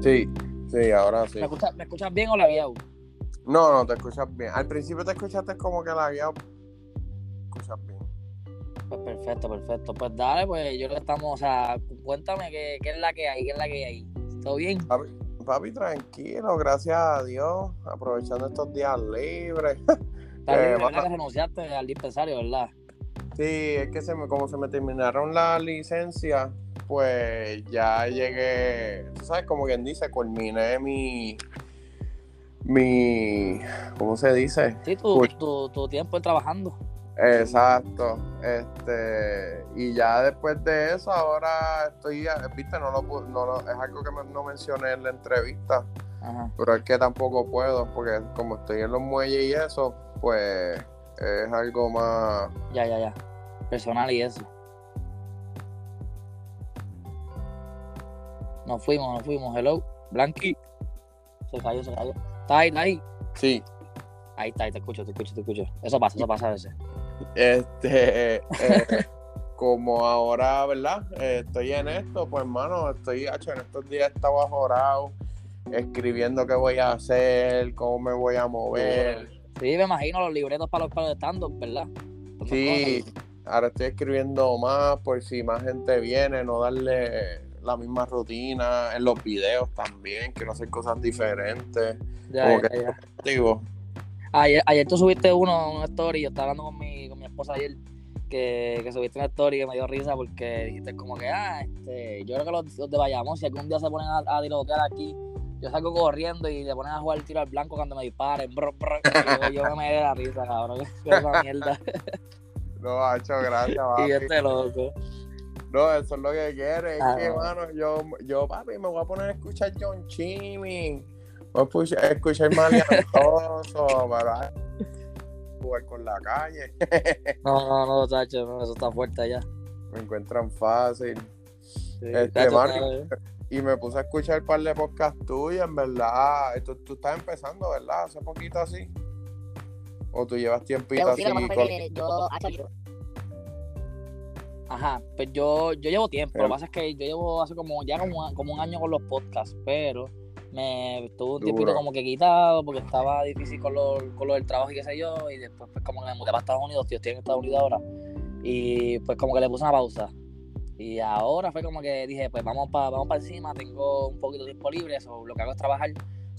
Sí, sí, ahora sí. ¿Me escuchas, ¿me escuchas bien o la guía? No, no, te escuchas bien. Al principio te escuchaste como que la guía escuchas bien. Pues perfecto, perfecto. Pues dale, pues yo estamos, o sea, cuéntame qué, qué es la que hay, qué es la que hay. ¿Todo bien? Papi, papi, tranquilo, gracias a Dios, aprovechando estos días libres. Está Eh, bien, ¿verdad vamos- que renunciaste al dispensario, ¿verdad? Sí, es que se me, como se me terminaron la licencia, pues ya llegué, tú sabes, como quien dice, culminé mi, mi, ¿cómo se dice? Sí, tu, tu tiempo trabajando. Exacto, este, y ya después de eso, ahora estoy, viste, no lo, no lo- es algo que no mencioné en la entrevista, Ajá. pero es que tampoco puedo, porque como estoy en los muelles y eso, pues es algo más, Ya, ya, ya. Personal y eso. Nos fuimos, nos fuimos. Hello. Blanqui. Se cayó, se cayó. Está ahí, ahí. sí, Ahí está, ahí te escucho, te escucho, te escucho. Eso pasa, eso pasa a veces. Este, eh, como ahora, ¿verdad? Eh, estoy en esto, pues, hermano, estoy, hacho, en estos días estaba jorado, escribiendo qué voy a hacer, cómo me voy a mover. Sí, me imagino los libretos para los palos de stand-up, ¿verdad? Los Sí, ahora estoy escribiendo más por si más gente viene, no darle la misma rutina en los videos también, quiero hacer cosas diferentes. Ya, como ya, que- ya. Digo, Ayer, ayer tú subiste uno, una story, yo estaba hablando con mi, con mi esposa ayer, que, que subiste una story que me dio risa porque dijiste como que, ah, este, yo creo que los, los de Bayamón, si algún día se ponen a, a tirotear aquí, yo salgo corriendo y le ponen a jugar el tiro al blanco cuando me disparen, bro, bro, y yo, yo me de la risa, cabrón, que esa mierda. no, hacho, gracias, y este loco. No, eso es lo que quiere. Es Ah, que, no. mano, yo, yo, papi, me voy a poner a escuchar John Chimmy. Voy a escuchar, a escuchar Maliantoso para jugar con la calle. No, no, no, Tacho, no, eso está fuerte allá. Me encuentran fácil. Sí, Este, Tacho, Y me puse a escuchar un par de podcasts tuyos, en verdad. Tú, tú estás empezando, ¿verdad? Hace poquito así. O tú llevas tiempito así. con- yo- Ajá, pues yo, yo llevo tiempo. Lo que pasa es que yo llevo hace como ya como, un- como un año con los podcasts, pero me estuve un tiempito como que quitado porque estaba difícil con lo, con lo del trabajo y qué sé yo. Y después, pues, como que me mudé para Estados Unidos, tío, estoy en Estados Unidos ahora. Y pues, como que le puse una pausa. Y ahora fue como que dije, pues vamos para vamos para encima, tengo un poquito de tiempo libre, so, lo que hago es trabajar.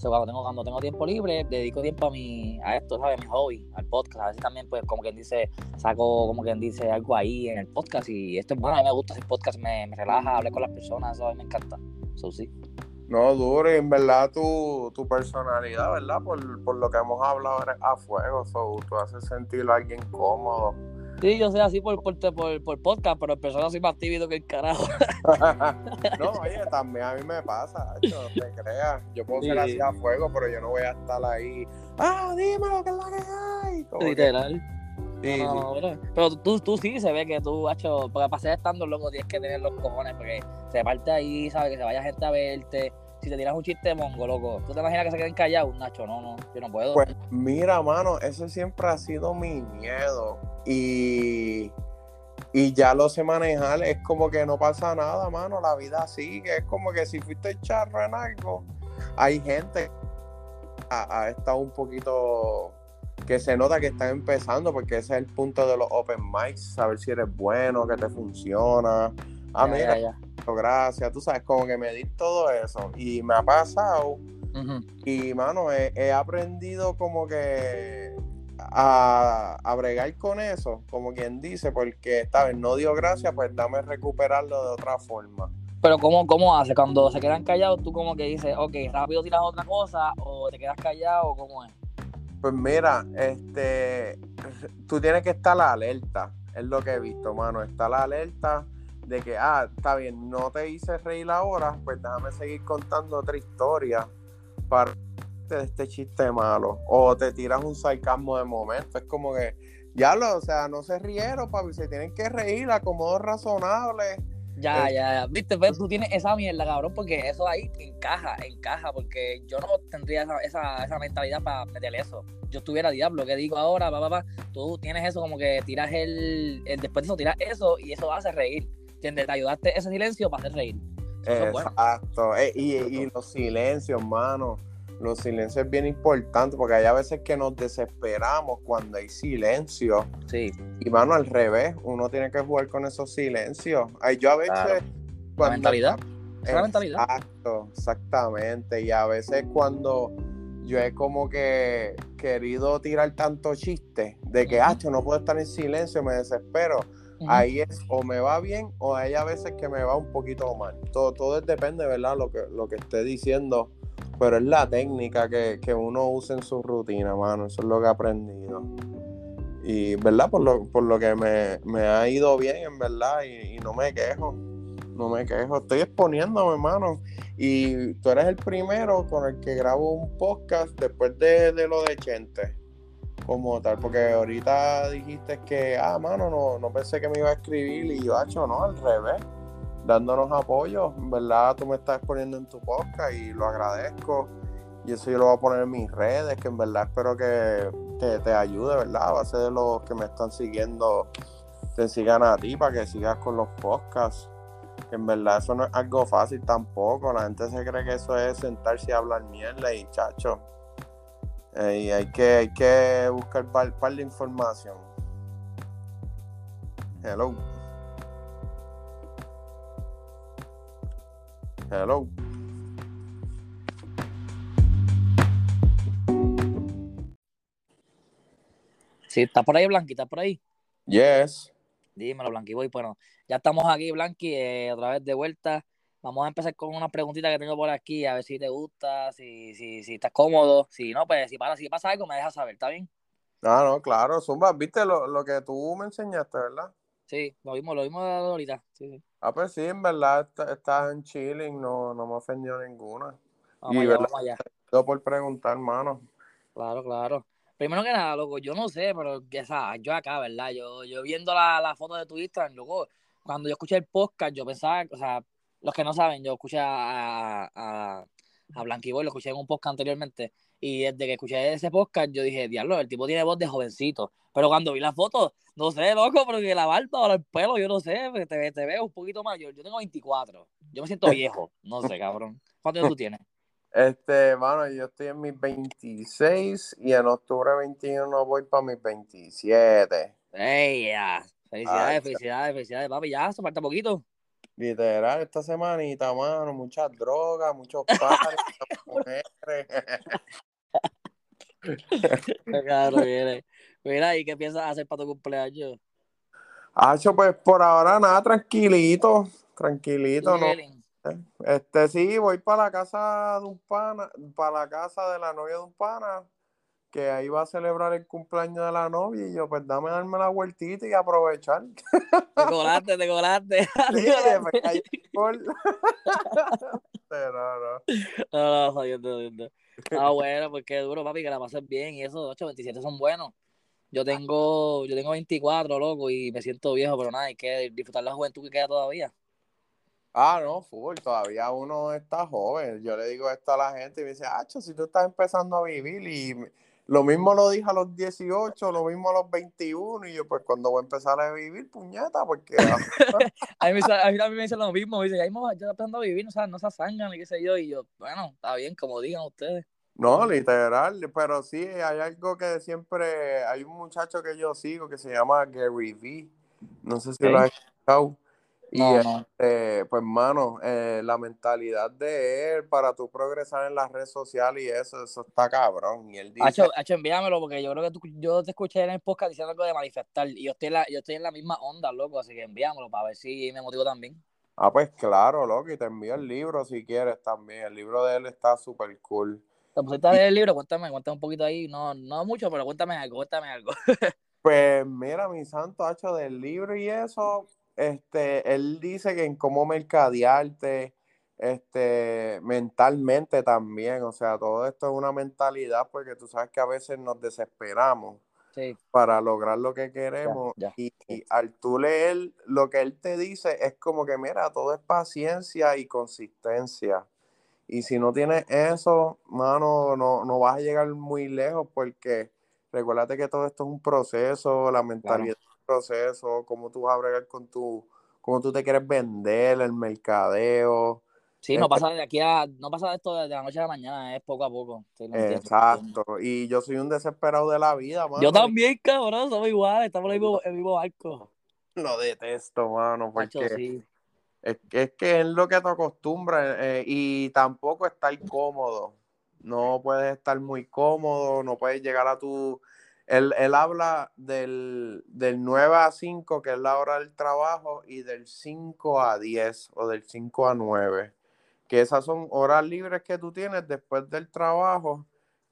Cuando tengo cuando tengo tiempo libre, dedico tiempo a mi a esto, ¿sabes? A mi hobby, al podcast. A veces también, pues, como quien dice, saco, como quien dice, algo ahí en el podcast. Y esto es bueno, a mí me gusta hacer podcast, me, me relaja, hablar con las personas, eso a mí me encanta. So, sí. No, duro, y en verdad tu, tu personalidad, ¿verdad? Por, por lo que hemos hablado a fuego, so, tú haces sentir a alguien cómodo. Sí, yo soy así por, por, por, por podcast, pero en persona soy más tímido que el carajo. no, oye, también a mí me pasa, hacho, no te creas. Yo puedo ser Sí. así a fuego, pero yo no voy a estar ahí. Ah, dime lo que es la que hay. Como que- Literal. sí, No, sí. Pero tú, tú sí se ve que tú, hecho, porque para ser estando loco tienes que tener los cojones, porque se parte ahí, ¿sabes? Que se vaya gente a verte. Si te tiras un chiste mongo, loco, ¿tú te imaginas que se queden callados? Nacho, no, no, yo no puedo. Pues mira, mano, ese siempre ha sido mi miedo. Y, y ya lo sé manejar. Es como que no pasa nada, mano. La vida sigue. Es como que si fuiste charro en algo, hay gente que ha, ha estado un poquito que se nota que están empezando, porque ese es el punto de los open mics, saber si eres bueno, que te funciona. Ah, Ya, mira, ya, gracias. Tú sabes, como que me di todo eso. Y me ha pasado y, mano, he, he aprendido como que a, a bregar con eso, como quien dice, porque esta vez no dio gracia, pues dame recuperarlo de otra forma. Pero ¿cómo, ¿cómo hace? Cuando se quedan callados, tú como que dices, ok, rápido tiras otra cosa, o te quedas callado, cómo es. Pues mira, este, tú tienes que estar alerta, es lo que he visto, mano, estar alerta de que, ah, está bien, no te hice reír ahora, pues déjame seguir contando otra historia para de este chiste malo. O te tiras un sarcasmo de momento, es como que, ya lo, o sea, no se rieron, papi, se tienen que reír, acomodo razonable. Ya, Eh. ya, ya. Viste, pues tú tienes esa mierda, cabrón, porque eso ahí encaja, encaja, porque yo no tendría esa, esa, esa mentalidad para meterle eso. Yo estuviera diablo, ¿qué digo ahora? Pa, pa, pa. Tú tienes eso como que tiras el, el- después de eso tiras eso y eso hace reír. ¿Entiendes? Te ayudaste ese silencio para hacer reír. Exacto. Eh, y, y, los silencios, hermano. Los silencios es bien importante porque hay a veces que nos desesperamos cuando hay silencio. Sí. Y mano, al revés, uno tiene que jugar con esos silencios. Ay, yo a veces. la mentalidad. Es la mentalidad. Exacto, exactamente. Y a veces cuando yo he como que querido tirar tanto chiste de que, ah, no puedo estar en silencio, me desespero. Ahí es o me va bien o hay a veces que me va un poquito mal. Todo, todo depende, ¿verdad? Lo que, lo que esté diciendo. Pero es la técnica que, uno usa en su rutina, mano. Eso es lo que he aprendido. Y, ¿verdad? Por lo, por lo que me, ha ido bien, en verdad. Y, no me quejo. No me quejo. Estoy exponiéndome, hermano. Y tú eres el primero con el que grabo un podcast después de, lo de Chente, como tal, porque ahorita dijiste que, ah, mano, no, no pensé que me iba a escribir y yo, hecho, no, al revés, dándonos apoyo, en verdad tú me estás poniendo en tu podcast y lo agradezco. Y eso yo lo voy a poner en mis redes, que en verdad espero que te, te ayude, ¿verdad? A base de los que me están siguiendo, te sigan a ti para que sigas con los podcasts en verdad eso no es algo fácil tampoco. La gente se cree que eso es sentarse y hablar mierda y chacho. Eh, y hay que, hay que buscar par, par de información. Hello. Hello. Sí, está por ahí, Blanquita, por ahí. Yes. Dímelo, Blanqui, voy. Bueno, ya estamos aquí, Blanqui, eh, otra vez de vuelta. Vamos a empezar con una preguntita que tengo por aquí, a ver si te gusta, si, si, si estás cómodo. Si no, pues si pasa, si pasa algo, me dejas saber, ¿está bien? Ah, no, claro, Zumba, viste lo, lo que tú me enseñaste, ¿verdad? Sí, lo mismo, lo mismo ahorita. Sí, sí. Ah, pues sí, en verdad estás en chilling, no, no me ofendió ninguna. Vamos y allá, verdad, vamos allá. por preguntar, hermano. Claro, claro. Primero que nada, loco, yo no sé, pero o sea, yo acá, ¿verdad? Yo, yo viendo la, la foto de tu Instagram, loco, cuando yo escuché el podcast, yo pensaba, o sea, los que no saben, yo escuché a, a, a Blanquiboy, lo escuché en un podcast anteriormente, y desde que escuché ese podcast, yo dije, diablo, el tipo tiene voz de jovencito. Pero cuando vi la foto, no sé, loco, porque la barba o el pelo, yo no sé, te, te veo un poquito mayor. Yo tengo 24, yo me siento viejo, no sé, cabrón. ¿Cuántos años tú tienes? Este, mano, yo estoy en mis 26 y en octubre 21 voy para mis 27. ¡Ey, ya! Felicidades, felicidades, felicidades, papi. Ya, se falta poquito. Literal, esta semanita, mano, muchas drogas, muchos padres, mujeres. claro, viene. Mira, ¿y qué piensas hacer para tu cumpleaños? Hacho, pues por ahora nada, tranquilito, tranquilito, ¿no? Este sí, voy para la casa de un pana, para la casa de la novia de un pana, que ahí va a celebrar el cumpleaños de la novia y yo, pues dame darme la vueltita y aprovechar. Te colaste, te colaste. Sí, no, no. No, no, Ah, bueno, pues qué duro, papi, que la pases bien y esos 8, 27 son buenos. Yo tengo, yo tengo 24, loco, y me siento viejo, pero nada, hay que disfrutar la juventud que queda todavía. Ah, no, full, todavía uno está joven. Yo le digo esto a la gente y me dice, Acho, si tú estás empezando a vivir y lo mismo lo dije a los 18, lo mismo a los 21 y yo pues cuando voy a empezar a vivir, puñeta, porque... a, mí, a, mí, también me dicen lo mismo, me dicen, ya estás empezando a vivir, no, no se asangan y qué sé yo, y yo, bueno, está bien, como digan ustedes. No, literal, pero sí, hay algo que siempre, hay un muchacho que yo sigo que se llama Gary Vee, no sé si lo has escuchado y este, pues, mano, eh, la mentalidad de él para tú progresar en las redes sociales y eso, eso está cabrón. Y él dice. Hacho, envíamelo porque yo creo que tú, yo te escuché en el podcast diciendo algo de manifestar y yo estoy, en la, yo estoy en la misma onda, loco, así que envíamelo para ver si me motivo también. Ah, pues claro, loco, y te envío el libro si quieres también. El libro de él está súper cool. ¿Te pusiste a leer el libro? Cuéntame, cuéntame un poquito ahí. No, no mucho, pero cuéntame algo, cuéntame algo. pues mira, mi santo, hacho del libro y eso este, él dice que en cómo mercadearte, este, mentalmente también, o sea, todo esto es una mentalidad porque tú sabes que a veces nos desesperamos para lograr lo que queremos y, al tú leer lo que él te dice es como que mira, todo es paciencia y consistencia. Y si no tienes eso, mano, no, no vas a llegar muy lejos porque recuérdate que todo esto es un proceso, la mentalidad proceso, cómo tú vas a bregar con tu, cómo tú te quieres vender, el mercadeo, Sí, no Este- pasa de aquí a, no pasa de esto de la noche a la mañana, es poco a poco. Sí. Exacto. Y yo soy un desesperado de la vida, mano. Yo también, cabrón, somos iguales, estamos en el mismo, el mismo barco. Lo detesto, mano, porque sí. Es, que, es que es lo que te acostumbra eh, y tampoco estar cómodo. No puedes estar muy cómodo, no puedes llegar a tu... Él, él habla del, del 9 a 5, que es la hora del trabajo, y del 5 a 10 o del 5 a 9, que esas son horas libres que tú tienes después del trabajo,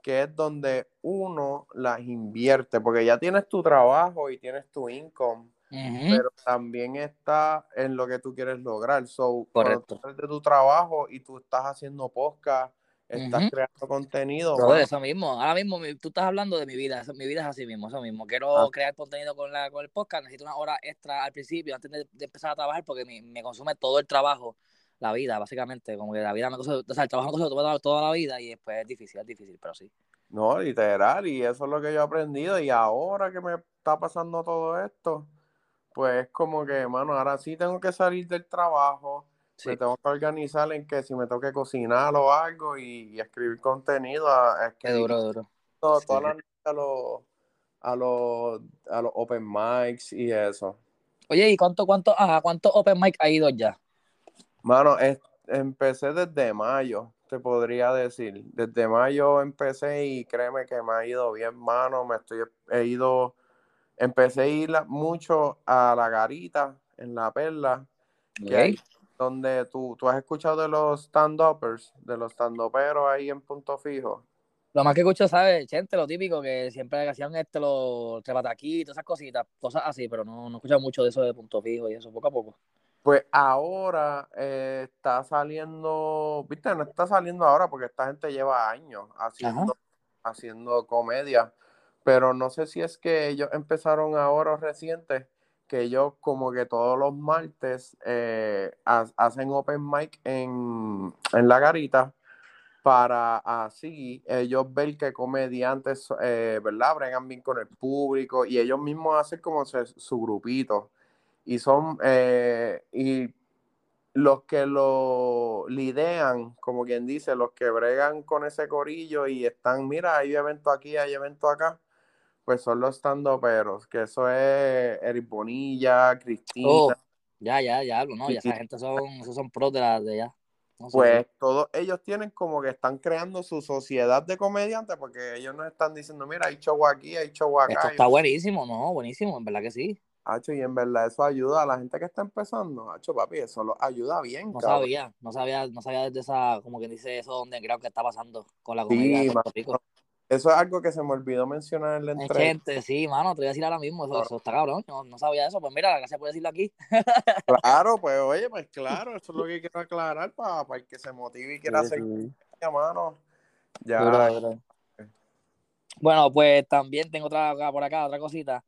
que es donde uno las invierte, porque ya tienes tu trabajo y tienes tu income Pero también está en lo que tú quieres lograr. So, cuando Correcto. tú sales de tu trabajo y tú estás haciendo podcast, estás creando contenido, eso mismo. Ahora mismo mi- tú estás hablando de mi vida. mi vida es así mismo, eso mismo. Quiero Ah. crear contenido con, la, con el podcast. Necesito una hora extra al principio, antes de, de empezar a trabajar, porque me, me consume todo el trabajo, la vida, básicamente. Como que la vida me consume, o sea, el trabajo me consume toda, toda la vida y después es difícil, es difícil, pero sí. no, literal, y eso es lo que yo he aprendido. Y ahora que me está pasando todo esto, pues es como que, mano, ahora sí tengo que salir del trabajo, Sí. me tengo que organizar en que si me tengo que cocinar o algo y, y escribir contenido, Qué escribir duro, duro. todas Sí. las noches a los, a los, a los open mics y eso. Oye, ¿y cuánto, cuánto, ajá, cuántos open mic ha ido ya? Mano, es- empecé desde mayo, te podría decir. Desde mayo empecé y créeme que me ha ido bien, mano. Me estoy, he ido, empecé a ir mucho a la garita en la perla, que Ok. hay donde tú, tú has escuchado de los stand-uppers, de los stand-uperos ahí en Punto Fijo. Lo más que escucho, ¿sabes? Chente, lo típico, que siempre hacían este, los trepataquitos, esas cositas, cosas así, pero no, no escuchado mucho de eso de punto fijo y eso, poco a poco. Pues ahora eh, está saliendo, viste, no está saliendo ahora porque esta gente lleva años haciendo, haciendo comedia, pero no sé si es que ellos empezaron ahora o reciente, que ellos como que todos los martes eh, ha- hacen open mic en, en la garita para así ellos ver que comediantes, eh, ¿verdad? Bregan bien con el público y ellos mismos hacen como se- su grupito y son eh, y los que lo lidean, como quien dice, los que bregan con ese corillo y están, mira, hay evento aquí, hay evento acá, pues son los que eso es Eric Bonilla, Cristina, Oh, ya, ya, ya, no, ya Sí. esa gente son, esos son pros de la de allá. No sé, pues todos ellos tienen como que están creando su sociedad de comediantes porque ellos nos están diciendo, mira, hay show aquí, hay show Esto acá. está buenísimo, ¿no? Buenísimo, en verdad que sí. Hacho, y en verdad eso ayuda a la gente que está empezando. Hacho, papi, eso lo ayuda bien, No cabrón. sabía, no sabía, no sabía desde esa, como quien dice eso, donde creo que está pasando con la Sí, comedia de Puerto. Rico. Eso es algo que se me olvidó mencionar en la entrevista. gente, sí, mano, te voy a decir ahora mismo, eso, eso está cabrón, no, no sabía eso, pues mira, gracias por decirlo aquí. Claro, pues oye, pues claro, eso es lo que quiero aclarar para, para el que se motive y quiera hacer comedia, mano. Ya, duro. Bueno, pues también tengo otra por acá, otra cosita.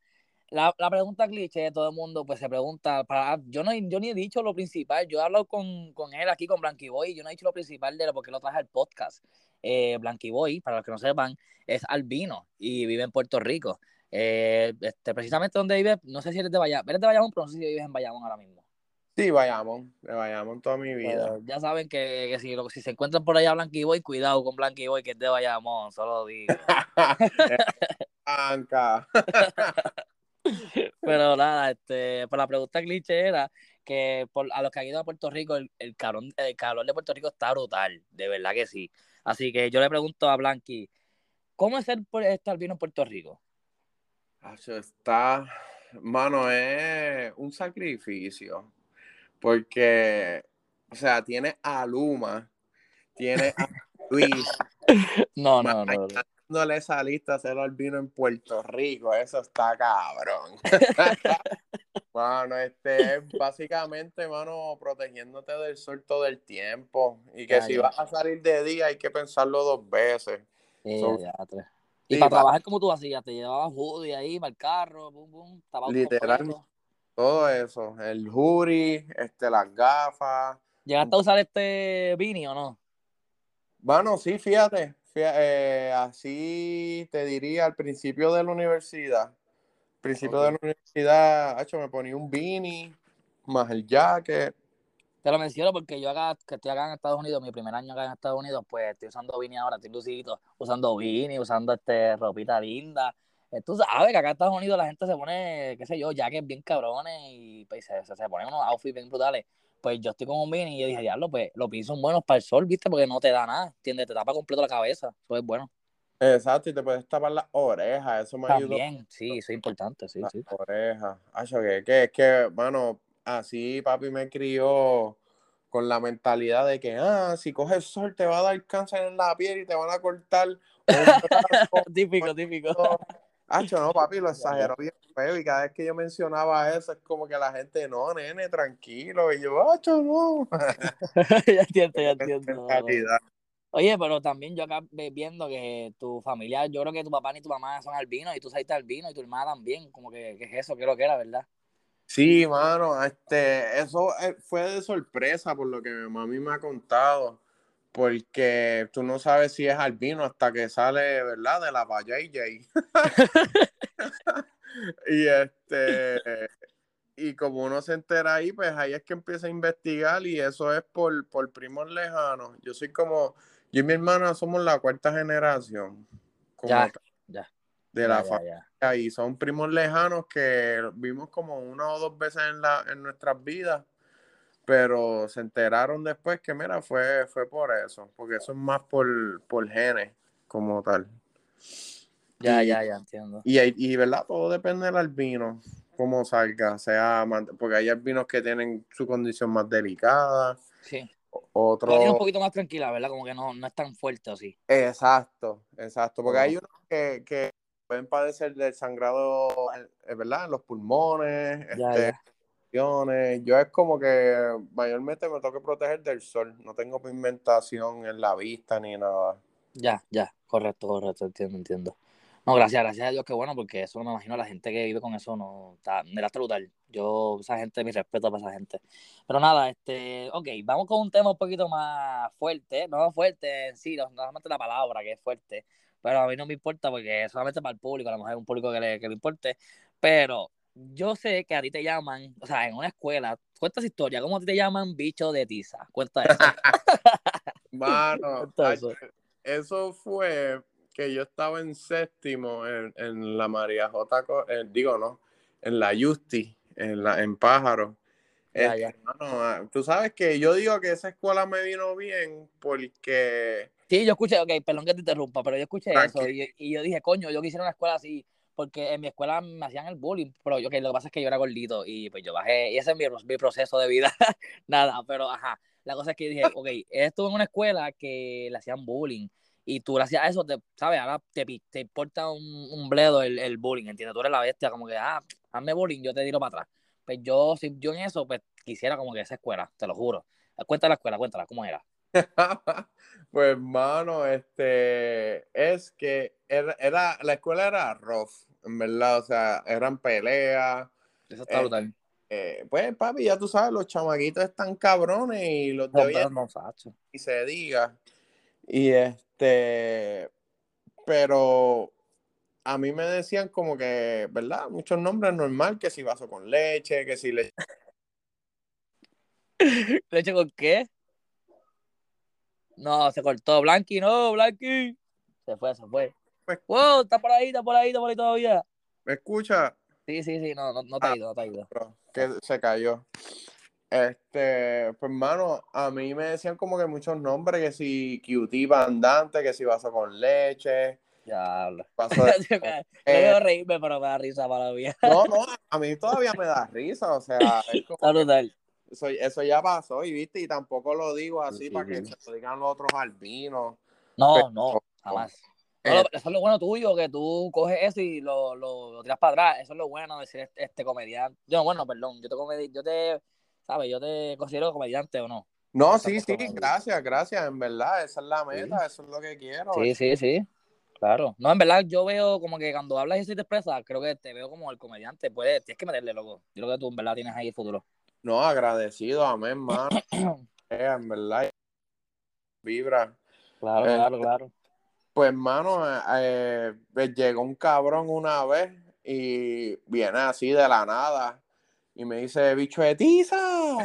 La, la pregunta cliché, todo el mundo pues se pregunta, para, yo, no, yo ni he dicho lo principal, yo he hablado con, con él aquí, con Blanky Boy, yo no he dicho lo principal de lo porque lo traje al podcast. Eh, Blanky Boy, para los que no sepan, es albino y vive en Puerto Rico. Eh, este, precisamente donde vive, no sé si eres de Bayamón, eres de Bayamón, pero no sé si vives en Bayamón ahora mismo. sí, vayamos, de vayamos toda mi vida. Pero ya saben que, que si, lo- si se encuentran por allá Blanky Boy, cuidado con Blanky Boy, que es de Bayamón, solo digo. Banca. Pero nada, este, pues la pregunta cliché era que por, a los que han ido a Puerto Rico, el, el, calor, el calor de Puerto Rico está brutal, de verdad que sí. Así que yo le pregunto a Blanqui, ¿cómo es por- estar bien en Puerto Rico? Está, mano, es un sacrificio. Porque, o sea, tiene a Luma, tiene a Luis, No, no, no. no. dándole esa lista a hacer albino en Puerto Rico, eso está cabrón. Bueno, este es básicamente, mano, protegiéndote del sol todo el tiempo. Y que si vas a salir de día hay que pensarlo dos veces. Eh, So-. Y Sí, para pa- trabajar como tú hacías, te llevabas hoodie ahí para el carro, bum, bum, tapado Literal. Todo eso, el jury, este, las gafas. ¿Llegaste a usar este Vini o no? Bueno, sí, fíjate, fía- eh, así te diría al principio de la universidad. Principio Ok. de la universidad, hecho, me ponía un beanie, más el jacket, Te lo menciono porque yo acá, que estoy acá en Estados Unidos, mi primer año acá en Estados Unidos, pues estoy usando Vini ahora, estoy lucidito, usando Vini, usando este ropita linda. Eh, Tú sabes que acá en Estados Unidos la gente se pone, qué sé yo, jackets bien cabrones y pues, se, se, se ponen unos outfits bien brutales. Pues yo estoy con un Vini y yo dije, diablo, pues los Vini son buenos para el sol, ¿viste? Porque no te da nada, ¿entiendes? Te tapa completo la cabeza, eso es bueno. Exacto, y te puedes tapar las orejas, eso me ayuda. También, sí, eso es importante, sí, Las sí. orejas. Acho, que, que, es que, bueno, así papi me crió con la mentalidad de que, ah, si coges sol te va a dar cáncer en la piel y te van a cortar brazo. típico, típico. Hacho, no, papi, lo exageró bien feo y cada vez que yo mencionaba eso es como que la gente, no, nene, tranquilo. Y yo, hacho, no. ya entiendo, ya entiendo. Oye, pero también yo acá viendo que tu familia, yo creo que tu papá ni tu mamá son albinos y tú saliste albino y tu hermana también, como que, ¿qué es eso? ¿Qué es lo que era, verdad? Sí, mano, este, eso eh, fue de sorpresa por lo que mi mami me ha contado, porque tú no sabes si es albino hasta que sale, ¿verdad? De la JJ. y este, y como uno se entera ahí, pues ahí es que empieza a investigar y eso es por, por primos lejanos. Yo soy como, yo y mi hermana somos la cuarta generación como Ya, tal, ya. de la ya, familia y son primos lejanos que vimos como una o dos veces en, la, en nuestras vidas, pero se enteraron después que, mira, fue, fue por eso, porque eso es más por, por genes como tal. Ya, Y- ya, ya, entiendo. Y, y, ¿verdad? Todo depende del albino, cómo salga, sea, porque hay albinos que tienen su condición más delicada, Sí. La tiene un poquito más tranquila, ¿verdad? Como que no, no es tan fuerte así. Exacto, exacto, porque hay unos que, que pueden padecer del sangrado, eh, ¿verdad? En los pulmones, Ya, este, ya. Yo es como que mayormente me tengo que proteger del sol, no tengo pigmentación en la vista ni nada. Ya, ya, correcto, correcto, entiendo, entiendo. No, gracias, gracias a Dios, que bueno, porque eso no me imagino la gente que vive con eso, no, está, me da brutal. Yo, esa gente, mi respeto para esa gente. Pero nada, este, ok, vamos con un tema un poquito más fuerte, no fuerte en sí, no no solamente la palabra que es fuerte, pero a mí no me importa porque es solamente para el público, a lo mejor es un público que le, que le importe, pero yo sé que a ti te llaman, o sea, en una escuela, cuenta esa historia, ¿cómo a ti te llaman bicho de tiza? Cuenta eso. Mano, eso fue que yo estaba en séptimo en, en la María J. Co- eh, digo, no, en la Justi, en, la, en Pájaro. Ya, Este, ya. ah, tú sabes que yo digo que esa escuela me vino bien porque Sí, yo escuché, ok, perdón que te interrumpa, pero yo escuché eso y, y yo dije, coño, yo quisiera una escuela así, porque en mi escuela me hacían el bullying, pero yo, ok, lo que pasa es que yo era gordito y pues yo bajé, y ese es mi, mi proceso de vida, nada, pero ajá, la cosa es que dije, ok, estuve en una escuela que le hacían bullying y tú le hacías eso, te, ¿sabes? Ahora te, te importa un, un bledo el, el bullying, ¿entiendes? Tú eres la bestia, como que, ah, hazme bullying, yo te tiro para atrás. Pues yo, si yo en eso, pues quisiera como que esa escuela, te lo juro. Cuenta la escuela, cuéntala, ¿cómo era? Pues, mano, este, es que era, era- la escuela era rough, en verdad, o sea, eran peleas, Eso está Eh, brutal. eh, pues, papi, ya tú sabes, los chamaquitos están cabrones y los de No, en no, y se diga. Y este, pero a mí me decían como que, ¿verdad? Muchos nombres normal, que si vaso con leche, que si leche. ¿Leche con qué? No, se cortó. Blanqui, no, Blanqui. Se fue, se fue. Pues- Wow, está por ahí, está por ahí, está por ahí todavía. ¿Me escucha? Sí, sí, sí, no, no, no te ha Ah. ido, no te ha ido. Que se cayó. Este, pues hermano, a mí me decían como que muchos nombres, que si cutie andante, que si vaso con leche, Ya habla. de... Yo Eh, reírme, pero me da risa para la vida. No, no, a mí todavía me da risa, o sea, es como eso, eso ya pasó y viste, y tampoco lo digo así Sí, para que sí. se lo digan los otros albinos. No, Pero- no, jamás. Eh, No, lo- eso es lo bueno tuyo, que tú coges eso y lo, lo, lo tiras para atrás. Eso es lo bueno de ser este, este comediante. Yo, bueno, perdón, yo te, comedi yo te, ¿sabes? Yo te considero comediante o no. No, sí, sí, gracias, gracias, en verdad, esa es la meta, eso es lo que quiero. Sí, sí, sí. Claro. No, en verdad, yo veo como que cuando hablas y así te expresas, creo que te veo como el comediante. Puedes, tienes que meterle, loco. Yo creo que tú en verdad tienes ahí el futuro. No, agradecido, amén, mano. Eh, en verdad, vibra. Claro, Eh, claro, claro. Pues, mano, eh, eh, pues, llegó un cabrón una vez y viene así de la nada y me dice, bicho de tiza.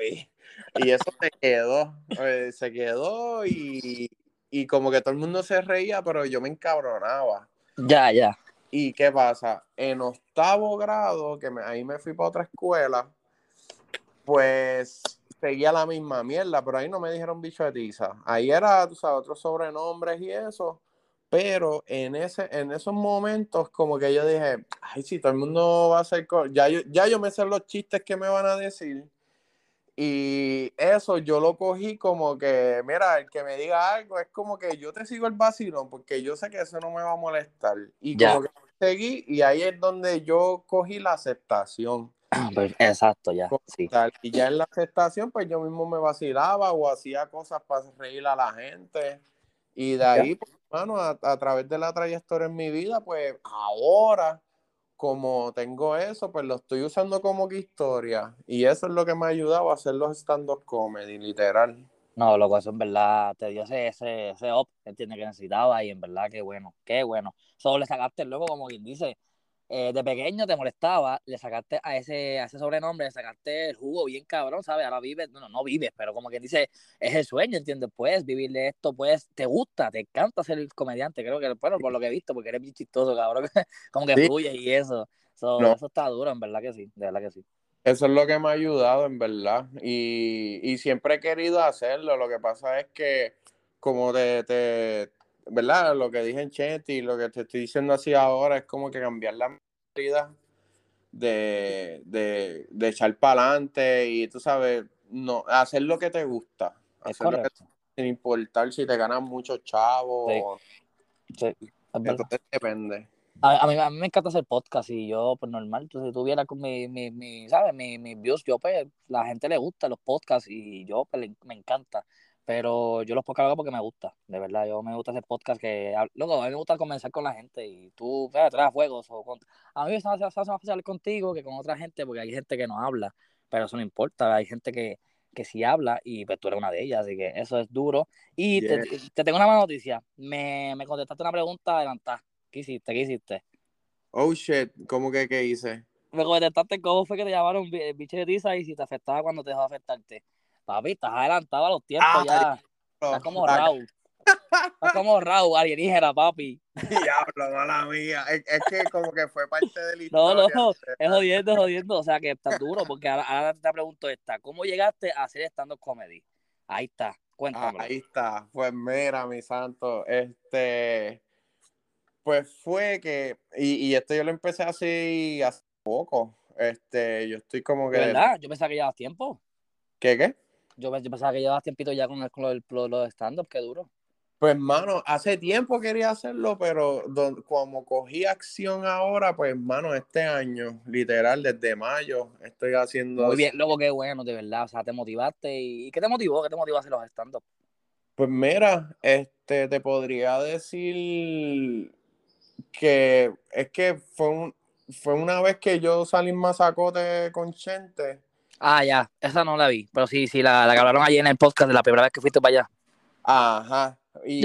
y eso se quedó, eh, se quedó y, y como que todo el mundo se reía, pero yo me encabronaba. Ya, ya. ¿Y qué pasa? En octavo grado, que me, ahí me fui para otra escuela, pues seguía la misma mierda, pero ahí no me dijeron bicho de tiza. Ahí era, tú sabes, otros sobrenombres y eso. Pero en, ese, en esos momentos, como que yo dije, ay, si todo el mundo va a hacer. Ya yo, ya yo me sé los chistes que me van a decir. Y eso yo lo cogí como que, mira, el que me diga algo es como que yo te sigo el vacilón porque yo sé que eso no me va a molestar. Y como que seguí, y ahí es donde yo cogí la aceptación. Pues, exacto, ya. Sí. Y ya en la aceptación, pues yo mismo me vacilaba o hacía cosas para reír a la gente. Y de ahí, pues, hermano, a, a, través de la trayectoria en mi vida, pues ahora, como tengo eso, pues lo estoy usando como que historia. Y eso es lo que me ha ayudado a hacer los stand-up comedy, literal. No, loco, eso en verdad te dio ese, ese, ese up, entiende que necesitaba y en verdad qué bueno, qué bueno. Solo le sacaste luego, como quien dice, eh, de pequeño te molestaba, le sacaste a ese, a ese sobrenombre, le sacaste el jugo bien cabrón, ¿sabes? Ahora vives, no, no vives, pero como que dice, es el sueño, ¿entiendes? Puedes vivir de esto, pues, te gusta, te encanta ser comediante, creo que, bueno, por lo que he visto, porque eres bien chistoso, cabrón, como que sí. fluyes y eso. So, no. Eso está duro, en verdad que sí, de verdad que sí. Eso es lo que me ha ayudado, en verdad, y, y siempre he querido hacerlo, lo que pasa es que como te, te ¿verdad? Lo que dije en Chenti, lo que te estoy diciendo así ahora es como que cambiar la vida de, de, de echar para adelante y tú sabes, no, hacer lo que te gusta. Hacer lo que, sin importar si te ganan muchos chavos. Sí. Sí, Entonces depende. A, a, mí, a mí me encanta hacer podcast y yo, pues normal, entonces si tuviera con mi, mi, mi ¿sabes? Mi, mi views, yo pues, la gente le gusta los podcasts y yo pues, me encanta pero yo los podcasts hago porque me gusta, de verdad, yo me gusta hacer podcast que, luego a mí me gusta conversar con la gente y tú, fíjate, traes juegos o con, a mí me hace más fácil hablar contigo que con otra gente porque hay gente que no habla, pero eso no importa, hay gente que, que sí habla y pues tú eres una de ellas, así que eso es duro. Y te, te, tengo una mala noticia, me, me contestaste una pregunta adelantada, ¿qué hiciste? ¿Qué hiciste? Oh shit, ¿cómo que qué hice? Me contestaste cómo fue que te llamaron bicho de tiza y si te afectaba cuando te dejó afectarte. Papi, estás adelantado a los tiempos ah, ya. Estás como Raúl. Estás como Raúl, alienígena, papi. Diablo, mala mía. Es, es, que como que fue parte del historia. No, no, es jodiendo, es jodiendo. O sea, que está duro, porque ahora, ahora, te pregunto esta. ¿Cómo llegaste a hacer stand-up comedy? Ahí está, cuéntame. Ahí está. Pues mira, mi santo, este... Pues fue que... Y, y esto yo lo empecé así hace poco. Este, yo estoy como que... ¿Verdad? Yo pensaba que llevabas tiempo. ¿Qué, qué? Yo, yo pensaba que llevabas tiempito ya con, el, con los, los stand-up, qué duro. Pues, mano, hace tiempo quería hacerlo, pero don, como cogí acción ahora, pues, mano, este año, literal, desde mayo, estoy haciendo... Muy bien, luego qué bueno, de verdad, o sea, te motivaste. ¿Y qué te motivó? ¿Qué te motivó a hacer los stand-up? Pues mira, este, te podría decir que es que fue, un, fue una vez que yo salí en Mazacote con Chente, Ah, ya, esa no la vi, pero sí, sí, la, la que hablaron allí en el podcast de la primera vez que fuiste para allá. Ajá, y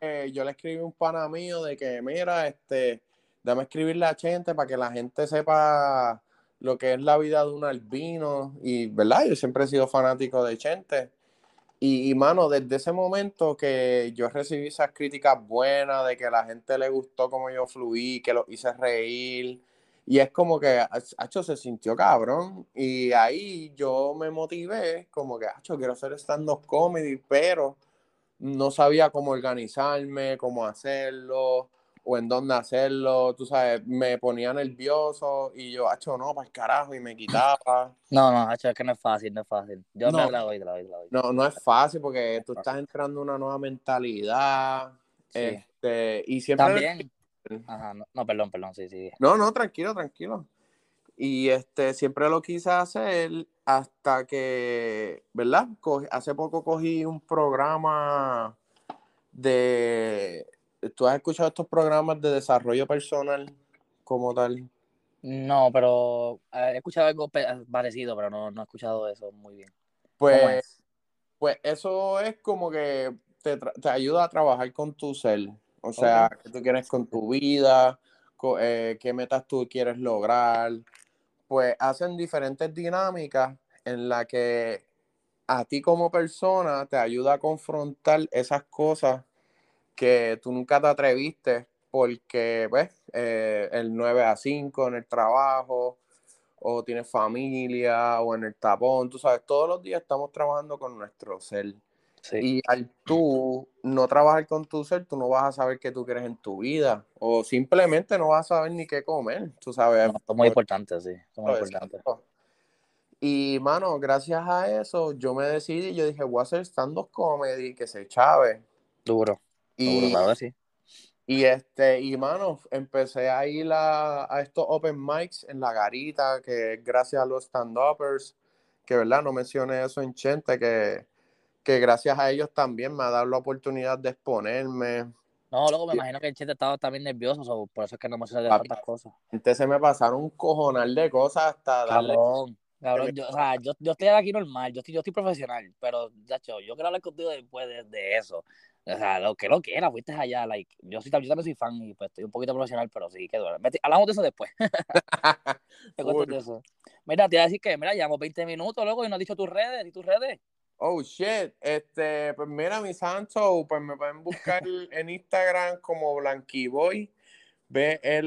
eh, yo le escribí un pana mío de que, mira, este, dame escribirle a gente para que la gente sepa lo que es la vida de un albino, y, ¿verdad? Yo siempre he sido fanático de Chente. Y, y, mano, desde ese momento que yo recibí esas críticas buenas, de que la gente le gustó cómo yo fluí, que lo hice reír, y es como que, Hacho se sintió cabrón. Y ahí yo me motivé, como que, Hacho, quiero hacer stand-up comedy, pero no sabía cómo organizarme, cómo hacerlo, o en dónde hacerlo. Tú sabes, me ponía nervioso y yo, Hacho, no, para el carajo, y me quitaba. No, no, Hacho, es que no es fácil, no es fácil. Yo no, la doy, la doy, la doy. No, no es fácil porque tú estás entrando en una nueva mentalidad. Sí. Este, y siempre. También Ajá, no, no, perdón, perdón, sí, sí. No, no, tranquilo, tranquilo. Y este, siempre lo quise hacer hasta que, ¿verdad? hace poco cogí un programa de... ¿Tú has escuchado estos programas de desarrollo personal como tal? No, pero he escuchado algo parecido, pero no, no he escuchado eso muy bien. Pues, pues eso es como que te, te ayuda a trabajar con tu ser. O sea, okay. qué tú quieres con tu vida, eh, qué metas tú quieres lograr. Pues hacen diferentes dinámicas en la que a ti como persona te ayuda a confrontar esas cosas que tú nunca te atreviste porque, ves, eh, el 9 a 5 en el trabajo, o tienes familia, o en el tapón, tú sabes, todos los días estamos trabajando con nuestro ser. Y al tú no trabajar con tu ser, tú no vas a saber qué tú quieres en tu vida, o simplemente no vas a saber ni qué comer, tú sabes. es muy importante, sí, es muy importante. Y, mano, gracias a eso, yo me decidí, yo dije, voy a hacer stand-up comedy, que se chave. Duro. Y, Duro, sí. Y este, y mano, empecé a ir a, estos open mics en la garita, que gracias a los stand-uppers, que verdad, no mencioné eso en Chente, que, que gracias a ellos también me ha dado la oportunidad de exponerme. No, luego me imagino que el Chente estaba también nervioso, por eso es que no me de tantas cosas. Entonces se me pasaron un cojonal de cosas hasta darle. Cabrón, yo, o sea, yo, yo, estoy aquí normal, yo estoy, yo estoy profesional, pero, ya, yo quiero hablar contigo después de, de eso. O sea, lo que lo quiera, fuiste allá. Like, yo, sí, yo también soy fan y pues estoy un poquito profesional, pero sí, que duele. Hablamos de eso después. te cuento de eso. Mira, te iba a decir que, mira, llevamos 20 minutos, luego, y no has dicho tus redes, ¿y tus redes? Oh, shit. Este, pues mira, mi santo, pues me pueden buscar en Instagram como Blanquiboy, B-L-A-N-K-I-B-O-Y.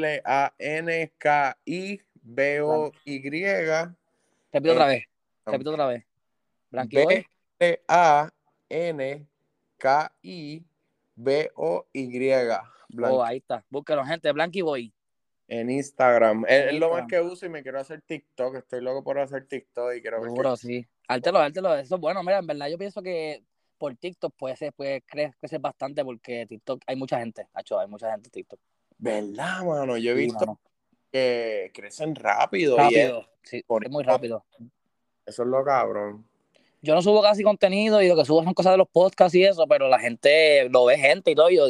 Repito otra vez. Repito otra vez. Blanquiboy. B-L-A-N K-I-B-O-Y. Oh, ahí está. Búsquelo, gente. Blanky Boy. En Instagram. Es, lo más que uso y me quiero hacer TikTok. Estoy loco por hacer TikTok y quiero Seguro, sí. Hártelo, hártelo. Eso es bueno. Mira, en verdad yo pienso que por TikTok puede ser, puede crecer bastante porque TikTok hay mucha gente. Hacho, hay mucha gente en TikTok. ¿Verdad, mano? Yo he visto que crecen rápido. Rápido, sí, es muy rápido. Eso es lo cabrón yo no subo casi contenido y lo que subo son cosas de los podcasts y eso, pero la gente lo ve gente y todo, y yo,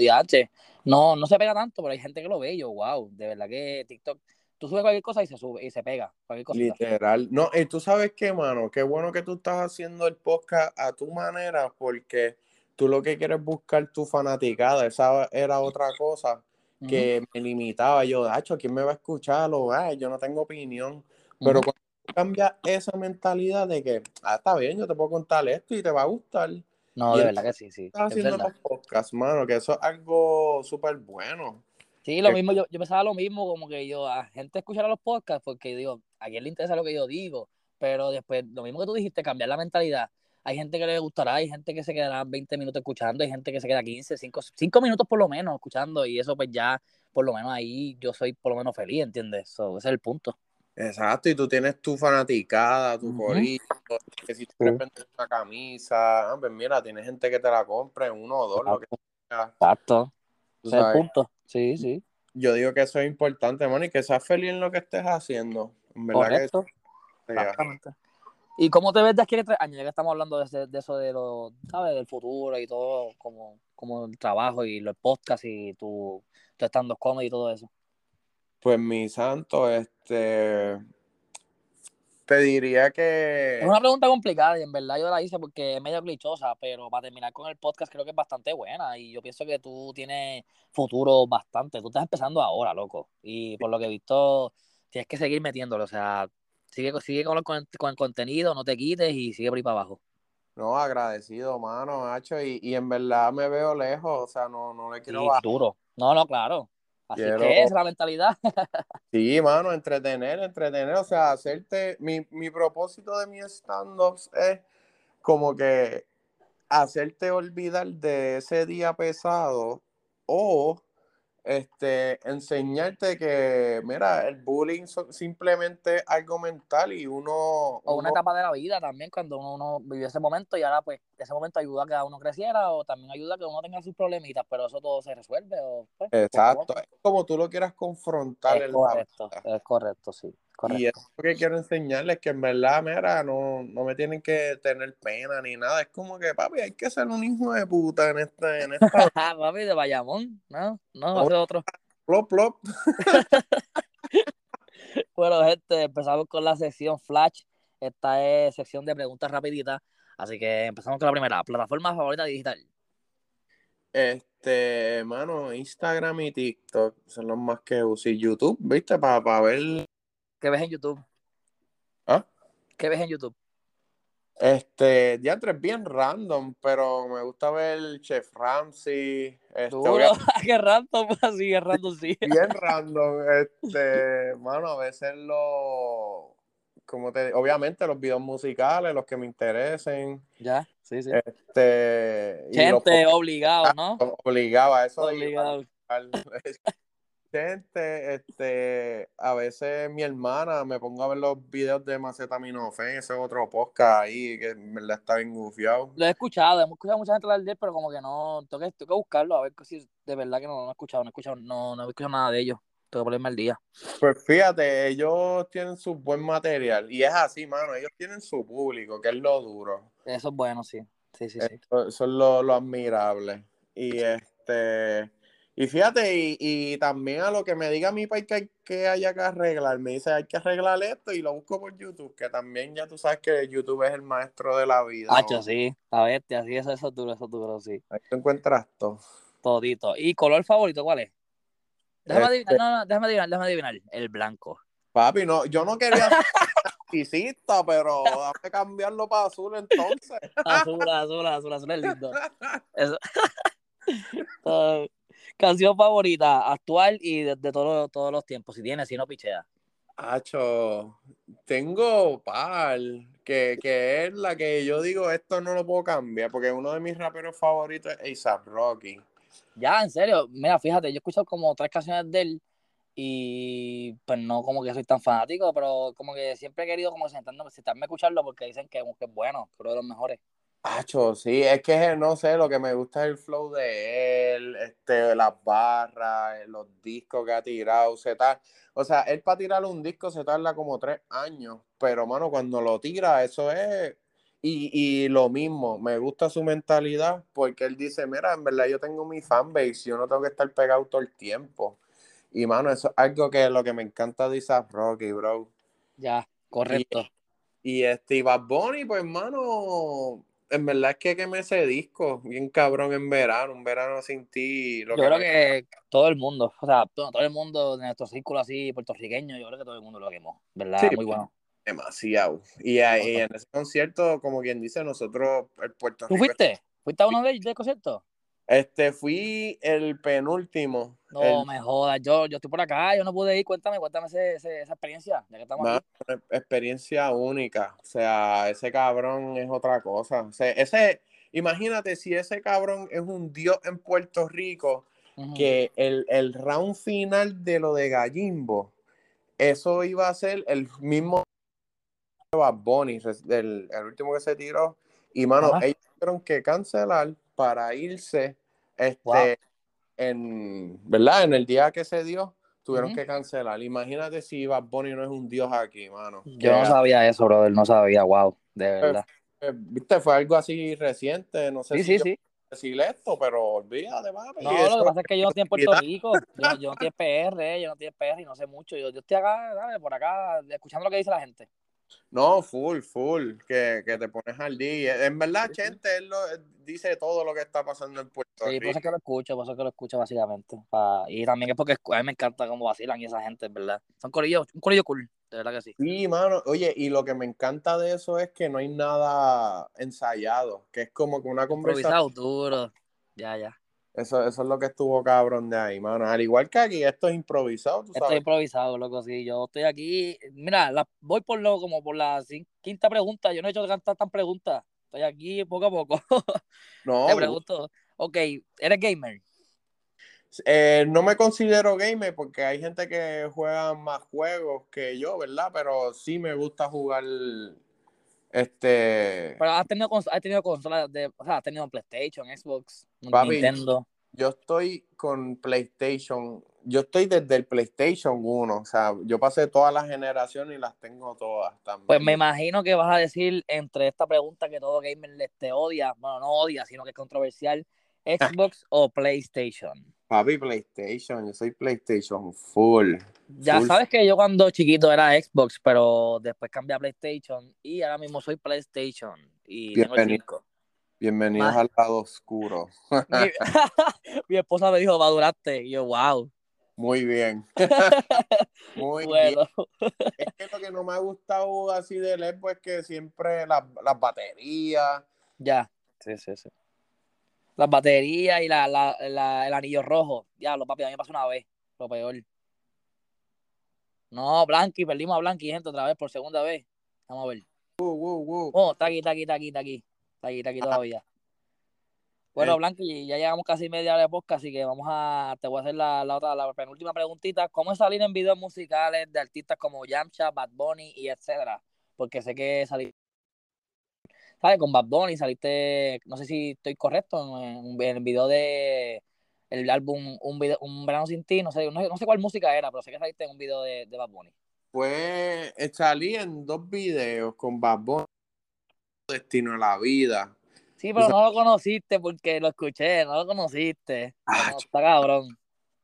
no, no se pega tanto, pero hay gente que lo ve y yo, wow, de verdad que TikTok, tú subes cualquier cosa y se sube y se pega, Literal. No, y tú sabes qué, mano, qué bueno que tú estás haciendo el podcast a tu manera, porque tú lo que quieres buscar tu fanaticada, esa era otra cosa que me limitaba. Yo, Dacho, ¿quién me va a escuchar? O, yo no tengo opinión. Pero cuando cambia esa mentalidad de que, ah, está bien, yo te puedo contar esto y te va a gustar. No, de verdad que sí, sí. Estás haciendo los podcasts, mano, que eso es algo súper bueno. Sí, lo mismo, yo, yo pensaba lo mismo, como que yo, a gente escuchará los podcasts porque digo, a quién le interesa lo que yo digo, pero después, lo mismo que tú dijiste, cambiar la mentalidad. Hay gente que le gustará, hay gente que se quedará 20 minutos escuchando, hay gente que se queda 15, 5, 5 minutos por lo menos escuchando, y eso pues ya, por lo menos ahí yo soy por lo menos feliz, ¿entiendes? ese es el punto. Exacto, y tú tienes tu fanaticada, tu uh que si tú quieres vender una camisa, ah, pues mira, tienes gente que te la compre, uno o dos, lo que sea. Exacto. Ese es el punto. Sí, sí. Yo digo que eso es importante, Moni, que seas feliz en lo que estés haciendo. En verdad Correcto. que Exactamente. ¿Y cómo te ves de aquí a tres años? Ya que estamos hablando de, de eso de lo, ¿sabes? Del futuro y todo, como, como el trabajo y los podcasts y tu, tu stand-up comedy y todo eso. Pues mi santo, este. Te diría que. Es una pregunta complicada y en verdad yo la hice porque es medio clichosa, pero para terminar con el podcast creo que es bastante buena y yo pienso que tú tienes futuro bastante. Tú estás empezando ahora, loco. Y por lo que he visto, tienes que seguir metiéndolo. O sea, sigue, sigue con, el, con el contenido, no te quites y sigue por ahí para abajo. No, agradecido, mano, Hacho, y, y en verdad me veo lejos, o sea, no, no le quiero sí, duro. No, no, claro. Así que es la mentalidad. sí, mano, entretener, entretener, o sea, hacerte, mi, mi propósito de mi stand-ups es como que hacerte olvidar de ese día pesado o este, enseñarte que, mira, el bullying es simplemente algo mental y uno... O una etapa de la vida también, cuando uno, vivió ese momento y ahora pues ese momento ayuda a que uno creciera o también ayuda a que uno tenga sus problemitas, pero eso todo se resuelve. O, pues, Exacto, es como tú lo quieras confrontar. Es correcto, es correcto, sí. Y eso que quiero enseñarles que en verdad, mira, no, no me tienen que tener pena ni nada. Es como que, papi, hay que ser un hijo de puta en esta. En esta... papi, de Bayamón, no, no, hace otro. Plop, plop. bueno, gente, empezamos con la sección Flash. Esta es sección de preguntas rapiditas. Así que empezamos con la primera. Plataforma favorita digital. Este, mano, Instagram y TikTok son los más que uso. Y YouTube, ¿viste? Para ver ¿Qué ves en YouTube? ¿Ah? ¿Qué ves en YouTube? Este, diantre es bien random, pero me gusta ver Chef Ramsey. Este, Duro, qué random, así, qué random, sí. bien random. Este, mano, a veces lo. Como te obviamente los videos musicales, los que me interesen. Ya, sí, sí. Este. y los Gente, obligado, ¿no? obligaba a eso. Obligado. Gente, este, a veces mi hermana me pongo a ver los videos de Macetaminofen, ese es otro podcast ahí que en verdad está bien gufiado. Lo he escuchado, hemos escuchado a mucha gente hablar de él, pero como que no, tengo que, tengo que buscarlo, a ver si de verdad que no, no he escuchado, no he escuchado, no, no he escuchado nada de ellos. Tengo que ponerme al día. Pues fíjate, ellos tienen su buen material y es así, mano, ellos tienen su público, que es lo duro. Eso es bueno, sí. Sí, sí, sí. Eso, eso es lo, lo admirable. Y este, y fíjate, y, y también a lo que me diga mi país que, hay, que haya que arreglar, me dice hay que arreglar esto y lo busco por YouTube, que también ya tú sabes que YouTube es el maestro de la vida. Hacho, sí. A ver, así eso, eso es duro, eso es duro, sí. Ahí te encuentras todo. Todito. ¿Y color favorito cuál es? Déjame Este- adivinar, no, no, déjame adivinar, déjame adivinar. El blanco. Papi, no, yo no quería ser narcisista, pero dame cambiarlo para azul entonces. Azul, azul, azul, azul es lindo. Eso. Canción favorita, actual y de, de todos, todos los tiempos. Si tienes, si no, pichea. Hacho, tengo par, que, que es la que yo digo, esto no lo puedo cambiar, porque uno de mis raperos favoritos es A$AP Rocky. Ya, en serio, mira, fíjate, yo he escuchado como tres canciones de él y pues no como que soy tan fanático, pero como que siempre he querido como sentarme, sentarme a escucharlo porque dicen que, que es bueno, que es uno de los mejores. Hacho, sí, es que no sé, lo que me gusta es el flow de él, este, las barras, los discos que ha tirado, se tal. O sea, él para tirar un disco se tarda como tres años, pero mano, cuando lo tira, eso es. Y, y lo mismo, me gusta su mentalidad, porque él dice, mira, en verdad yo tengo mi fanbase, yo no tengo que estar pegado todo el tiempo. Y mano, eso es algo que lo que me encanta de A$AP Rocky, bro. Ya, correcto. Y este, y Bad Bunny, pues, mano, en verdad es que quemé ese disco, bien cabrón en verano, un verano sin ti. Lo Yo creo me- que todo el mundo, o sea, todo, todo el mundo de nuestro círculo así puertorriqueño, yo creo que todo el mundo lo quemó, ¿verdad? Sí. Muy bueno. Demasiado. Y, ahí en ese concierto, como quien dice, nosotros, el Puerto ¿Tú fuiste? ¿Fuiste a uno de de conciertos? Este, fui el penúltimo. No el- me jodas, yo, yo estoy por acá, yo no pude ir, cuéntame, cuéntame ese- ese- esa experiencia, ya que estamos Mano, aquí. una experiencia única. O sea, ese cabrón es otra cosa. O sea, ese, imagínate si ese cabrón es un dios en Puerto Rico, que el, el round final de lo de Gallimbo, eso iba a ser el mismo Bad Bunny, el, el último que se tiró. Y mano, Ajá. ellos tuvieron que cancelar para irse este, Wow. en, ¿verdad? En el día que se dio, tuvieron que cancelar. Imagínate si Bad Bunny no es un dios aquí, mano. Yo no sabía eso, brother, no sabía, wow, de verdad. eh, Viste, fue algo así reciente, no sé Sí, si sí, yo sí. decir esto, pero olvídate, papi. No, eso- lo que pasa es que yo no estoy en Puerto. Rico, yo, yo no estoy en PR, yo no estoy en PR y no sé mucho, yo, yo estoy acá, ¿sabes? por acá, escuchando lo que dice la gente. No, full, full, que, que te pones al día. En verdad. Chente, él lo- dice todo lo que está pasando en Puerto Sí, por eso Rico. es que lo escucho, por eso es que lo escucho básicamente. Y también es porque a mí me encanta cómo vacilan y esa gente, ¿verdad? Son corillos, un corillo cool, de verdad que sí. Sí, mano, oye, y lo que me encanta de eso es que no hay nada ensayado, que es como que una conversación. Improvisado, duro. Ya, ya. Eso, eso es lo que estuvo cabrón de ahí, mano. Al igual que aquí, esto es improvisado, tú sabes. improvisado, loco, sí. Yo estoy aquí. Mira, la- voy por lo, como por la quinta pregunta. Yo no he hecho tantas tan preguntas. Estoy aquí poco a poco. No, Te pregunto, ok, ¿eres gamer? eh, no me considero gamer porque hay gente que juega más juegos que yo, ¿verdad? Pero sí me gusta jugar este. Pero has tenido, has tenido consolas de. O sea, has tenido PlayStation, Xbox, Papi, Nintendo. Yo estoy con PlayStation, yo estoy desde el PlayStation 1, o sea, yo pasé todas las generaciones y las tengo todas también. Pues me imagino que vas a decir entre esta pregunta que todo gamer les te odia, bueno, no odia, sino que es controversial, Xbox o PlayStation. Papi, PlayStation, yo soy PlayStation full. Ya Full. sabes que yo cuando chiquito era Xbox, pero después cambié a PlayStation y ahora mismo soy PlayStation y tengo el Bienvenido. 5. Bienvenidos al lado oscuro. Mi, mi esposa me dijo, maduraste. Y yo, wow. Muy bien. Muy bueno, bien. Es que lo que no me ha gustado así de él pues que siempre las, las baterías. ya. Sí, sí, sí. Las baterías y la, la, la- el anillo rojo. Diablo, papi, a mí me pasó una vez. Lo peor. No, Blanqui, perdimos a Blanqui, gente, otra vez, por segunda vez. Vamos a ver. Wow, wow, wow. Oh, está aquí, está aquí, está aquí, está aquí. Está aquí, está aquí todavía. Bueno, Eh. Blanqui, ya llegamos casi media hora de podcast, así que vamos a, te voy a hacer la, la otra, la penúltima preguntita. ¿Cómo salir en videos musicales de artistas como Yamcha, Bad Bunny y etcétera? Porque sé que saliste, ¿sabes? Con Bad Bunny saliste, no sé si estoy correcto, en, en el video de el álbum Un, video, un Verano Sin Ti, no sé, no, sé- no sé cuál música era, pero sé que saliste en un video de, de Bad Bunny. Pues eh, salí en dos videos con Bad Bunny, Destino a la Vida. Sí, pero no lo conociste porque lo escuché, no lo conociste. Ah, No, está cabrón.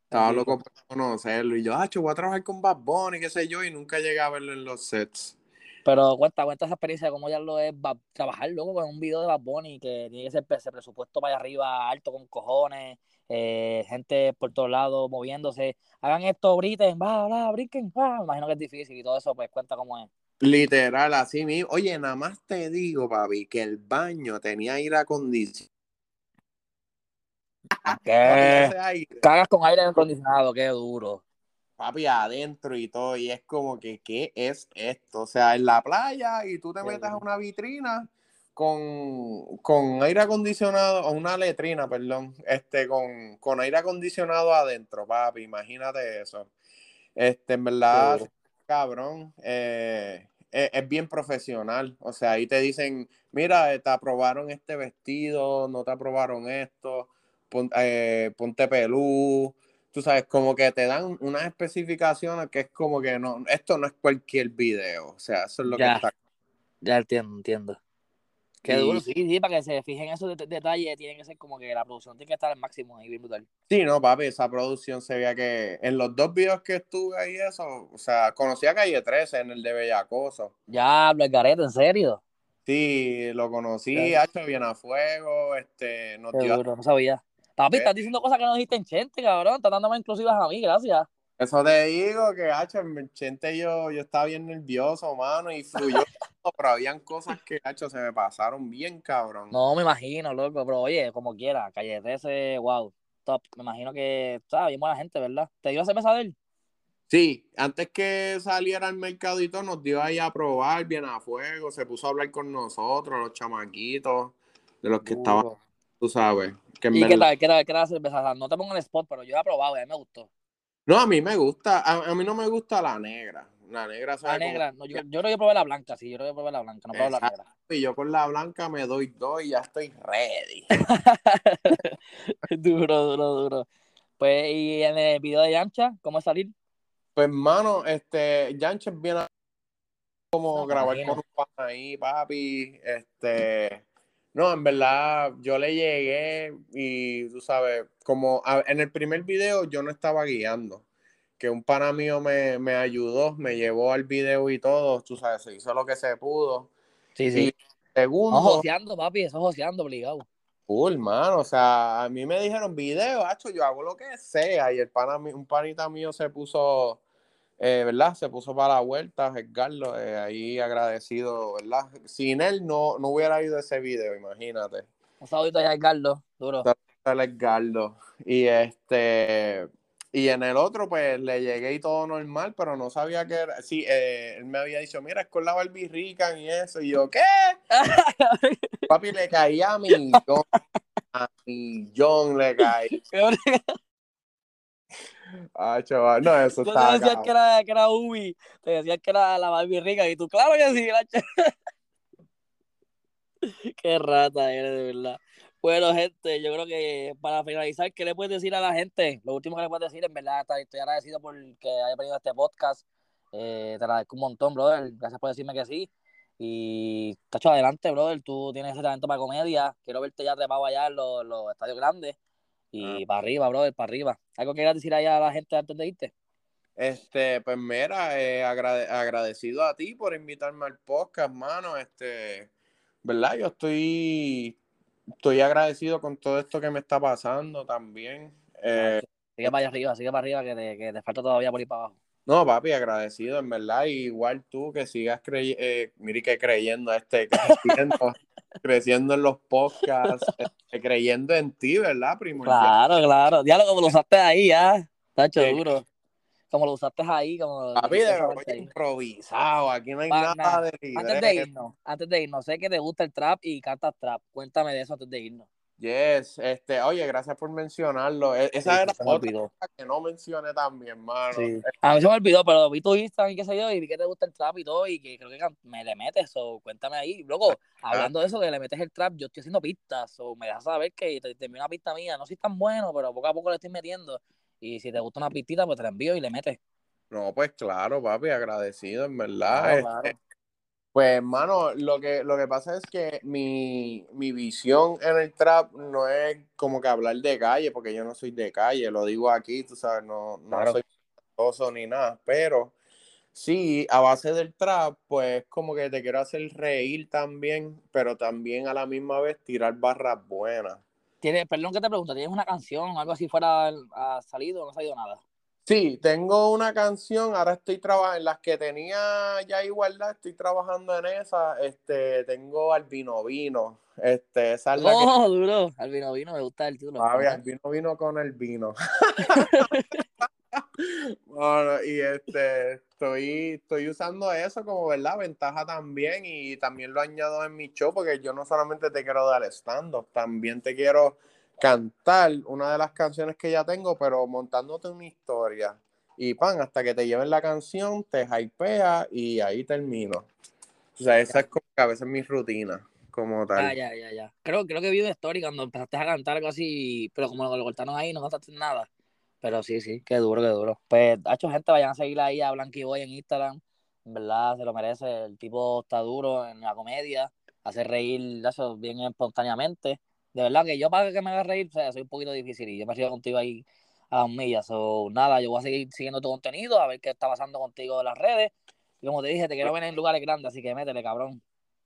Estaba loco por conocerlo. Y yo, ah, voy a trabajar con Bad Bunny, qué sé yo, y nunca llegué a verlo en los sets. Pero cuenta, cuenta esa experiencia de cómo ya lo es ba- trabajar luego con un video de Bad Bunny que tiene que ser ese presupuesto para allá arriba, alto con cojones, eh, gente por todos lados moviéndose. Hagan esto, griten, va, va, brinquen, va. Imagino que es difícil y todo eso, pues cuenta cómo es. Literal, así mismo. Oye, nada más te digo, papi, que el baño tenía aire acondicionado. Papi, ¿Qué? Cagas con aire acondicionado, qué duro. papi, adentro y todo. Y es como que, ¿qué es esto? O sea, en la playa y tú te Qué metes a una vitrina con, con aire acondicionado, o una letrina, perdón, este, con, con aire acondicionado adentro, papi, imagínate eso. Este, en verdad, cabrón, eh, es, es bien profesional. O sea, ahí te dicen, mira, eh, te aprobaron este vestido, no te aprobaron esto, pon- eh, ponte pelú. Tú sabes, como que te dan unas especificaciones que es como que no, esto no es cualquier video. O sea, eso es lo Ya. que está. Ya entiendo, entiendo. Qué duro, sí, sí, para que se fijen esos det- detalles, tienen que ser como que la producción tiene que estar al máximo ahí, bien brutal. Sí, no, papi, esa producción se veía que en los dos videos que estuve ahí, eso, o sea, conocí a Calle 13 en el de Bellacoso. Ya, hablo el garete, ¿en serio? Sí, lo conocí, Ya. ha hecho bien a fuego, este, Qué dio duro, no sabía. Papi, ¿Qué? estás diciendo cosas que no dijiste en Chente, cabrón. Estás dándome inclusivas a mí, gracias. Eso te digo que, hacho, en Chente yo, yo estaba bien nervioso, mano, y fluyó, pero habían cosas que, hacho, se me pasaron bien, cabrón. No, me imagino, loco, pero oye, como quiera, Calle 13, wow, top. Me imagino que está bien buena gente, ¿verdad? ¿Te dio cerveza de él? Sí, antes que saliera al todo, nos dio ahí a probar bien a fuego, se puso a hablar con nosotros, los chamaquitos, de los que estaban, tú sabes, que ¿Y qué tal, qué tal, qué tal la cerveza? O sea, no te pongo en el spot, pero yo la he probado y a mí me gustó. No, a mí me gusta, a, a mí no me gusta la negra, la negra sabe no, yo, yo creo que probé la blanca, sí, yo creo que probé la blanca, no probé la negra. y yo con la blanca me doy dos y ya estoy ready. duro, duro, duro. Pues, y en el video de Yancha, ¿cómo es salir? Pues, hermano, este, Yanches viene a como No, grabar imagino. con un pan ahí, papi. Este, no, en verdad, yo le llegué y tú sabes, como a- en el primer video yo no estaba guiando, que un pana mío me, me ayudó, me llevó al video y todo, tú sabes, se hizo lo que se pudo. Sí, Y sí. segundo, No, joseando, papi, eso es joseando, obligado. Cool, mano. O sea, a mí me dijeron video, hacho, yo hago lo que sea. Y el pana, un panita mío se puso, eh, ¿verdad? Se puso para la vuelta, Edgardo, eh, ahí agradecido, ¿verdad? Sin él no, no hubiera ido ese video, imagínate. Un saludito allá, Edgardo, duro. Edgardo. Y este, y en el otro, pues le llegué y todo normal, pero no sabía que era. Sí, eh, él me había dicho, mira, es con la Barbie Rican y eso. Y yo, ¿qué? Papi, le caía a millón. A millón le caí. Ah, chaval, no, eso está decían que era, que era Ubi, te decían que era la Barbie rica y tú, claro que sí, la Qué rata eres, de verdad. Bueno, gente, yo creo que para finalizar, ¿qué le puedes decir a la gente? Lo último que le puedes decir, en verdad, estoy- agradecido por que haya venido a este podcast. Eh, te agradezco un montón, brother. Gracias por decirme que sí. Y, tacho, adelante, brother. Tú tienes ese talento para comedia. Quiero verte ya trepado allá en los, los estadios grandes. Y para arriba, brother, para arriba. ¿Algo que quieras decir allá a la gente antes de irte? Este, pues mira, eh, agrade- agradecido a ti por invitarme al podcast, mano. Este, ¿verdad? Yo estoy, estoy agradecido con todo esto que me está pasando también. Eh, sigue para allá arriba, sigue para arriba, que te, que te falta todavía por ir para abajo. No, papi, agradecido, en verdad. Y igual tú que sigas creyendo, eh, mire que creyendo, este, creciendo, creciendo en los podcasts, este, creyendo en ti, ¿verdad, primo? Claro, claro. Ya lo como lo usaste ahí, ya. Está hecho duro. Como lo usaste ahí, como. Papi, de improvisado. Aquí no hay nada de Antes de irnos, antes de irnos, sé que te gusta el trap y cantas trap. Cuéntame de eso antes de irnos. Yes, este, oye, gracias por mencionarlo. E, esa era otra que no mencioné también, mano. Sí. A mí se me olvidó, pero vi tu Instagram y qué sé yo, y vi que te gusta el trap y todo, y que creo que me le metes, o cuéntame ahí. Luego, hablando de eso, que le metes el trap, yo estoy haciendo pistas, o me dejas saber que te, te envío una pista mía, no soy tan bueno, pero poco a poco le estoy metiendo. Y si te gusta una pistita, pues te la envío y le metes. No, pues claro, papi, agradecido, en verdad. Este, pues, hermano, lo que, lo que pasa es que mi, visión en el trap no es como que hablar de calle, porque yo no soy de calle, lo digo aquí, tú sabes, no, no soy soy ni nada, pero sí, a base del trap, pues como que te quiero hacer reír también, pero también a la misma vez tirar barras buenas. ¿Tienes, perdón que te pregunto, ¿tienes una canción, algo así fuera, ha salido o no ha salido nada? Sí, tengo una canción, ahora estoy trabajando en las que tenía ya igualdad, estoy trabajando en esa, este, tengo Albino Vino, este, esa es la oh, duro, Albino Vino, me gusta el título. Ah, Albino Vino con el vino. bueno, y este, estoy, estoy usando eso como, ¿verdad? Ventaja también y también lo añado en mi show porque yo no solamente te quiero dar stand-up, también te quiero cantar una de las canciones que ya tengo, pero montándote una historia. Y pan, hasta que te lleven la canción, te hypea y ahí termino. O sea, esa es como que a veces mi rutina, como tal. Ya, ya, ya. Creo, creo que vi una story cuando empezaste a cantar algo así, pero como lo cortaron ahí, no cantaste nada. Pero sí, sí, qué duro, qué duro. Pues, ha hecho gente, vayan a seguir ahí a Blanky Boy en Instagram. En verdad, se lo merece. El tipo está duro en la comedia, hace reír eso bien espontáneamente de verdad que yo para que me haga reír, o sea, soy un poquito difícil y yo me sigo contigo ahí a las millas. O nada, yo voy a seguir siguiendo tu contenido, a ver qué está pasando contigo en las redes. Y como te dije, te quiero ver en lugares grandes, así que métele, cabrón.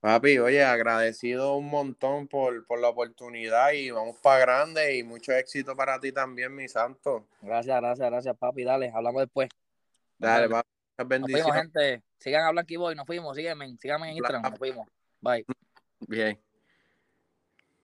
Papi, oye, agradecido un montón por, por la oportunidad y vamos para grande y mucho éxito para ti también, mi santo. Gracias, gracias, gracias, papi. Dale, hablamos después. Dale, papi. Bendiciones. Nos fuimos, gente. Sigan a Blanky Boy, nos fuimos, sígueme, síganme en Instagram, nos fuimos. Bye. Bien.